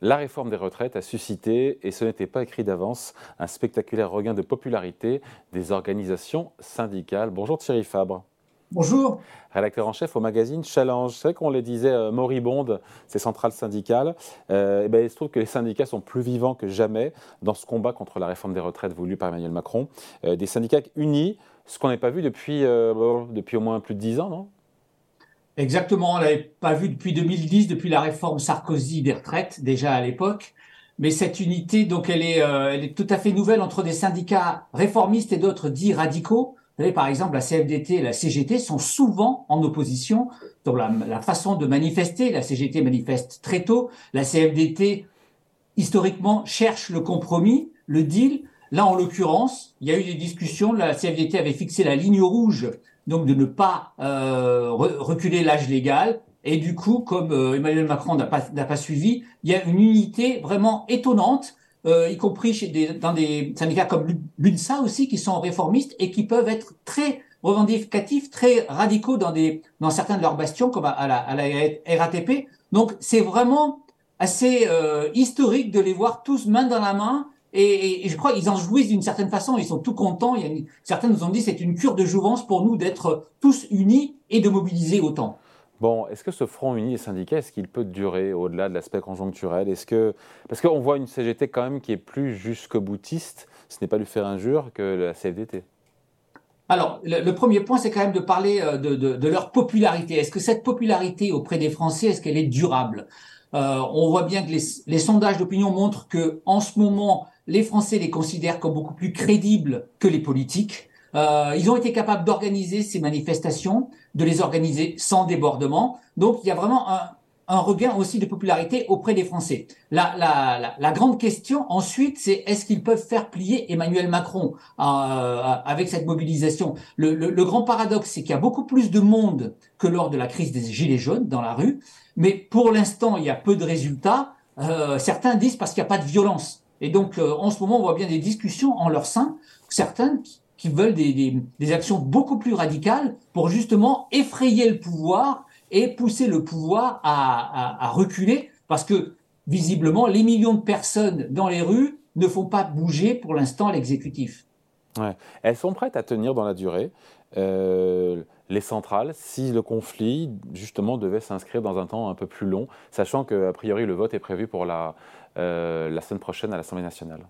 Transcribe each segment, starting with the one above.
La réforme des retraites a suscité, et ce n'était pas écrit d'avance, un spectaculaire regain de popularité des organisations syndicales. Bonjour Thierry Fabre. Bonjour. Rédacteur en chef au magazine Challenge. C'est qu'on les disait euh, moribondes, ces centrales syndicales. Euh, et ben, il se trouve que les syndicats sont plus vivants que jamais dans ce combat contre la réforme des retraites voulue par Emmanuel Macron. Euh, des syndicats unis, ce qu'on n'a pas vu depuis, depuis au moins plus de dix ans, non? Exactement, on l'avait pas vu depuis 2010, depuis la réforme Sarkozy des retraites, déjà à l'époque. Mais cette unité, donc, elle est, euh, elle est tout à fait nouvelle entre des syndicats réformistes et d'autres dits radicaux. Vous savez, par exemple, la CFDT et la CGT sont souvent en opposition dans la, la façon de manifester. La CGT manifeste très tôt. La CFDT, historiquement, cherche le compromis, le deal. Là, en l'occurrence, il y a eu des discussions. La CFDT avait fixé la ligne rouge donc de ne pas euh, reculer l'âge légal. Et du coup, comme euh, Emmanuel Macron n'a pas, pas suivi, il y a une unité vraiment étonnante, euh, y compris chez des, dans des syndicats comme l'UNSA aussi, qui sont réformistes et qui peuvent être très revendicatifs, très radicaux dans, des, dans certains de leurs bastions, comme à, la, à la RATP. Donc c'est vraiment assez euh, historique de les voir tous main dans la main et, je crois qu'ils en jouissent d'une certaine façon. Ils sont tout contents. Il y a certains nous ont dit c'est une cure de jouvence pour nous d'être tous unis et de mobiliser autant. Bon, est-ce que ce front uni des syndicats, est-ce qu'il peut durer au-delà de l'aspect conjoncturel? Est-ce que parce qu'on voit une CGT quand même qui est plus jusqu'au boutiste, ce n'est pas lui faire injure que la CFDT. Alors, le, premier point, c'est quand même de parler euh, de, de, de leur popularité. Est-ce que cette popularité auprès des Français, est-ce qu'elle est durable? Euh, On voit bien que les, les sondages d'opinion montrent que, en ce moment, les Français les considèrent comme beaucoup plus crédibles que les politiques. Euh, ils ont été capables d'organiser ces manifestations, de les organiser sans débordement. Donc il y a vraiment un, un regain aussi de popularité auprès des Français. La, la, la, grande question ensuite, c'est est-ce qu'ils peuvent faire plier Emmanuel Macron euh, avec cette mobilisation? Le, le, le, grand paradoxe, c'est qu'il y a beaucoup plus de monde que lors de la crise des Gilets jaunes dans la rue, mais pour l'instant, il y a peu de résultats. Euh, certains disent parce qu'il n'y a pas de violence. Et donc, euh, en ce moment, on voit bien des discussions en leur sein, certains qui, veulent des, des, actions beaucoup plus radicales pour justement effrayer le pouvoir et pousser le pouvoir à, à, à reculer, parce que visiblement, les millions de personnes dans les rues ne font pas bouger pour l'instant l'exécutif. Ouais. Elles sont prêtes à tenir dans la durée. Euh, les centrales, si le conflit, justement, devait s'inscrire dans un temps un peu plus long, sachant qu'a priori, le vote est prévu pour la, euh, la semaine prochaine à l'Assemblée nationale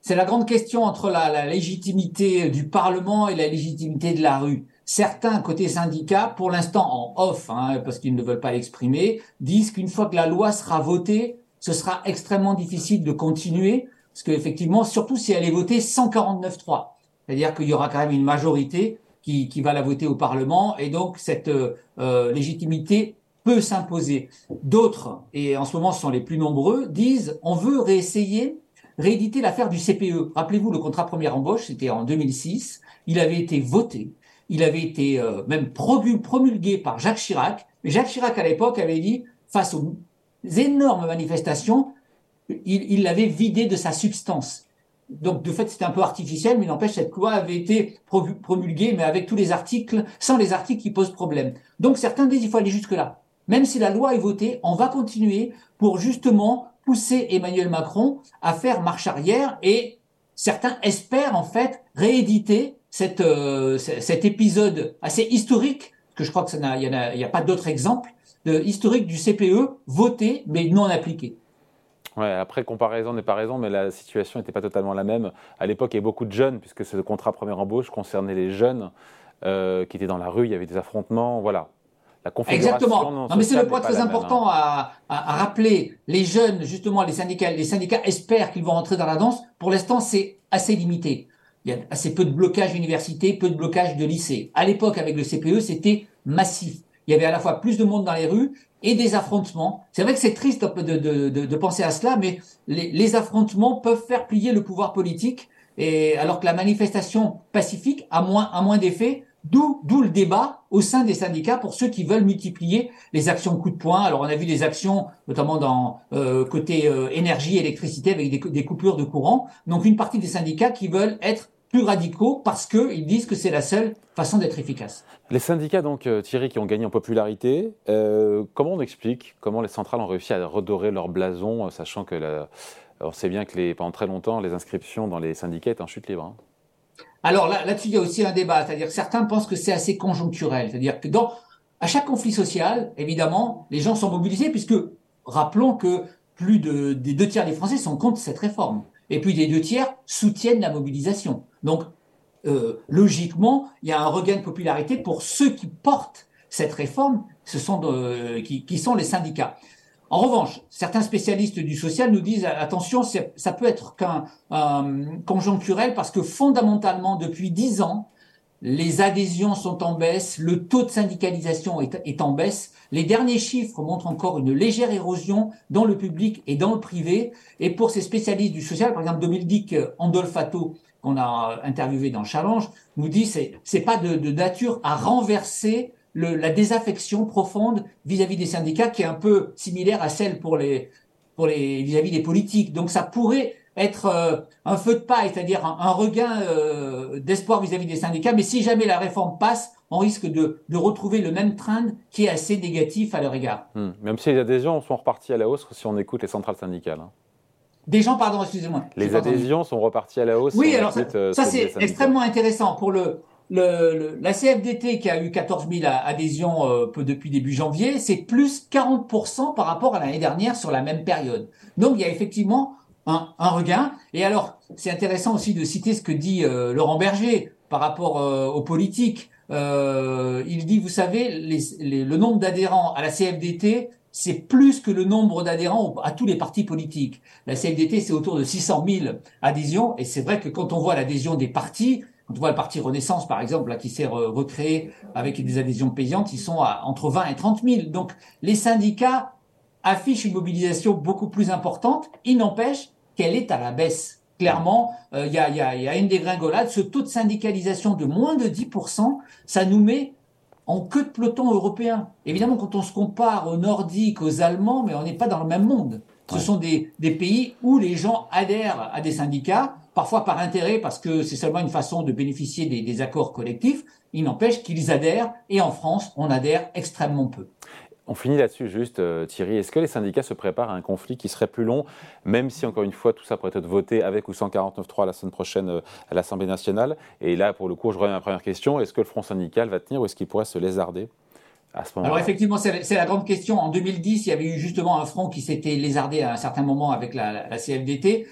C'est la grande question entre la, légitimité du Parlement et la légitimité de la rue. Certains, côté syndicats, pour l'instant en off, hein, parce qu'ils ne veulent pas l'exprimer, disent qu'une fois que la loi sera votée, ce sera extrêmement difficile de continuer, parce qu'effectivement, surtout si elle est votée 149-3, c'est-à-dire qu'il y aura quand même une majorité qui, qui, va la voter au Parlement, et donc cette euh, légitimité peut s'imposer. D'autres, et en ce moment ce sont les plus nombreux, disent on veut réessayer, rééditer l'affaire du CPE. Rappelez-vous, le contrat première embauche, c'était en 2006, il avait été voté, il avait été euh, même promulgué par Jacques Chirac, mais Jacques Chirac à l'époque avait dit, face aux énormes manifestations, il l'avait vidé de sa substance donc de fait c'était un peu artificiel, mais n'empêche cette loi avait été promulguée, mais avec tous les articles, sans les articles qui posent problème. Donc certains disent il faut aller jusque là. Même si la loi est votée, on va continuer pour justement pousser Emmanuel Macron à faire marche arrière et certains espèrent en fait rééditer cette, euh, cet épisode assez historique, que je crois que ça il n'y a, a, pas d'autres exemples, de, historique du CPE voté mais non appliqué. Ouais, après, comparaison n'est pas raison, mais la situation n'était pas totalement la même. À l'époque, il y avait beaucoup de jeunes, puisque ce contrat première embauche concernait les jeunes euh, qui étaient dans la rue, il y avait des affrontements, voilà. La Exactement. Non, mais c'est le point très important hein. à, à, rappeler. Les jeunes, justement, les syndicats, les syndicats espèrent qu'ils vont rentrer dans la danse. Pour l'instant, c'est assez limité. Il y a assez peu de blocage d'université, peu de blocage de lycée. À l'époque, avec le CPE, c'était massif. Il y avait à la fois plus de monde dans les rues et des affrontements. C'est vrai que c'est triste de, de, de, de, penser à cela, mais les, les, affrontements peuvent faire plier le pouvoir politique, et alors que la manifestation pacifique a moins, a moins d'effet. D'où, le débat au sein des syndicats pour ceux qui veulent multiplier les actions coup de poing. Alors on a vu des actions, notamment dans euh, côté euh, énergie, électricité, avec des, coupures de courant. Donc une partie des syndicats qui veulent être plus radicaux parce qu'ils disent que c'est la seule façon d'être efficace. Les syndicats, donc, euh, Thierry, qui ont gagné en popularité, euh, comment on explique comment les centrales ont réussi à redorer leur blason, sachant que on sait bien que pendant très longtemps, les inscriptions dans les syndicats étaient en chute libre hein. Alors là, là-dessus, il y a aussi un débat, c'est-à-dire certains pensent que c'est assez conjoncturel, c'est-à-dire que dans à chaque conflit social, évidemment, les gens sont mobilisés puisque rappelons que plus de, des deux tiers des Français sont contre cette réforme. Et puis des deux tiers soutiennent la mobilisation. Donc, euh, logiquement, il y a un regain de popularité pour ceux qui portent cette réforme, ce sont de, qui, qui, sont les syndicats. En revanche, certains spécialistes du social nous disent attention, ça peut être qu'un euh, conjoncturel parce que fondamentalement, depuis dix ans, les adhésions sont en baisse, le taux de syndicalisation est, en baisse. Les derniers chiffres montrent encore une légère érosion dans le public et dans le privé. Et pour ces spécialistes du social, par exemple Dominique Andolfato, qu'on a interviewé dans Challenge, nous dit c'est pas de, nature à renverser le, la désaffection profonde vis-à-vis des syndicats qui est un peu similaire à celle pour les pour les vis-à-vis des politiques. Donc ça pourrait être euh, un feu de paille, c'est-à-dire un, regain euh, d'espoir vis-à-vis des syndicats. Mais si jamais la réforme passe, on risque de, de retrouver le même trend qui est assez négatif à leur égard. Hmm. Même si les adhésions sont reparties à la hausse si on écoute les centrales syndicales. Hein. Des gens, pardon, excusez-moi. Les adhésions sont reparties à la hausse. Oui, alors ça, euh, ça c'est extrêmement intéressant. Pour le, le, la CFDT qui a eu 14 000 adhésions euh, depuis début janvier, c'est plus 40% par rapport à l'année dernière sur la même période. Donc il y a effectivement un, un regain. Et alors, c'est intéressant aussi de citer ce que dit euh, Laurent Berger par rapport euh, aux politiques. Euh, il dit, vous savez, les, le nombre d'adhérents à la CFDT, c'est plus que le nombre d'adhérents à tous les partis politiques. La CFDT, c'est autour de 600 000 adhésions, et c'est vrai que quand on voit l'adhésion des partis, quand on voit le parti Renaissance, par exemple, là, qui s'est recréé avec des adhésions payantes, ils sont à entre 20 et 30 000. Donc, les syndicats affiche une mobilisation beaucoup plus importante. Il n'empêche qu'elle est à la baisse. Clairement, euh, il y, a, y, a, y, a, une dégringolade. Ce taux de syndicalisation de moins de 10%, ça nous met en queue de peloton européen. Évidemment, quand on se compare aux Nordiques, aux Allemands, mais on n'est pas dans le même monde. Ce sont des, des, pays où les gens adhèrent à des syndicats, parfois par intérêt, parce que c'est seulement une façon de bénéficier des, des accords collectifs. Il n'empêche qu'ils adhèrent, et en France, on adhère extrêmement peu. On finit là-dessus juste, euh, Thierry. Est-ce que les syndicats se préparent à un conflit qui serait plus long, même si, encore une fois, tout ça pourrait être voté avec ou sans 49.3 la semaine prochaine euh, à l'Assemblée nationale? Et là, pour le coup, je reviens à ma première question. Est-ce que le Front syndical va tenir ou est-ce qu'il pourrait se lézarder à ce Alors effectivement, c'est la grande question. En 2010, il y avait eu justement un front qui s'était lézardé à un certain moment avec la, la, CFDT.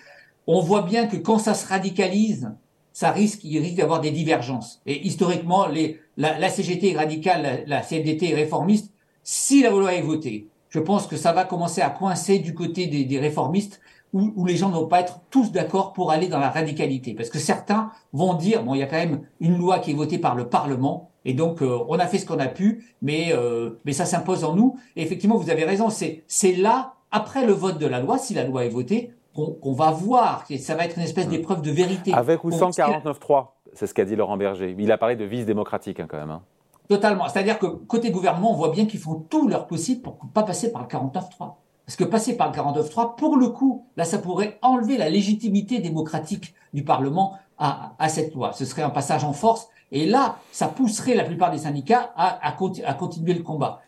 On voit bien que quand ça se radicalise, ça risque, il risque d'avoir des divergences. Et historiquement, les, la, la CGT est radicale, la, la CFDT est réformiste si la loi est votée, je pense que ça va commencer à coincer du côté des, réformistes où, les gens ne vont pas être tous d'accord pour aller dans la radicalité. Parce que certains vont dire, bon, il y a quand même une loi qui est votée par le Parlement, et donc euh, on a fait ce qu'on a pu, mais, euh, mais ça s'impose en nous. Et effectivement, vous avez raison, c'est là, après le vote de la loi, si la loi est votée, qu'on va voir, ça va être une espèce d'épreuve de vérité. Avec ou sans 49.3, c'est ce qu'a dit Laurent Berger. Il a parlé de vice démocratique hein, quand même. Hein. Totalement. C'est-à-dire que côté gouvernement, on voit bien qu'ils font tout leur possible pour ne pas passer par le 49-3. Parce que passer par le 49-3, pour le coup, là, ça pourrait enlever la légitimité démocratique du Parlement à, à, cette loi. Ce serait un passage en force. Et là, ça pousserait la plupart des syndicats à, à, à continuer le combat.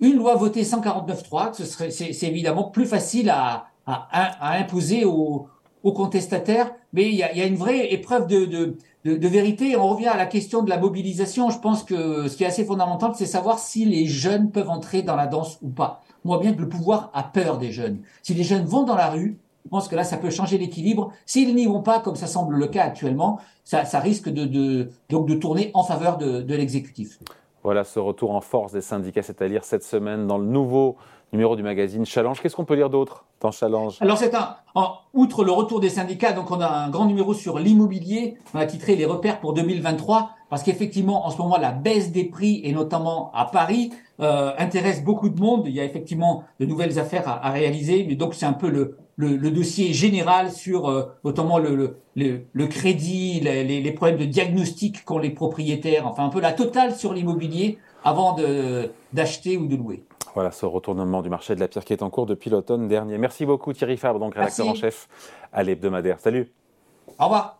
Une loi votée 149-3, ce serait, c'est, évidemment plus facile à, à imposer aux, contestataires, mais il y a, une vraie épreuve de, vérité. On revient à la question de la mobilisation. Je pense que ce qui est assez fondamental, c'est savoir si les jeunes peuvent entrer dans la danse ou pas. Voit bien que le pouvoir a peur des jeunes. Si les jeunes vont dans la rue, je pense que là, ça peut changer l'équilibre. S'ils n'y vont pas, comme ça semble le cas actuellement, ça, risque de, donc de tourner en faveur de l'exécutif. Voilà ce retour en force des syndicats, c'est à dire cette semaine dans le nouveau numéro du magazine Challenge. Qu'est-ce qu'on peut lire d'autre dans Challenge? Alors c'est un, outre le retour des syndicats, donc on a un grand numéro sur l'immobilier. On a titré les repères pour 2023 parce qu'effectivement en ce moment la baisse des prix et notamment à Paris euh, intéresse beaucoup de monde. Il y a effectivement de nouvelles affaires à réaliser, mais donc c'est un peu le, le, le, dossier général sur euh, notamment le, le, le crédit, les, les, problèmes de diagnostic qu'ont les propriétaires, enfin un peu la totale sur l'immobilier avant d'acheter ou de louer. Voilà ce retournement du marché de la pierre qui est en cours depuis l'automne dernier. Merci beaucoup Thierry Fabre, donc rédacteur en chef à l'hebdomadaire. Salut. Au revoir.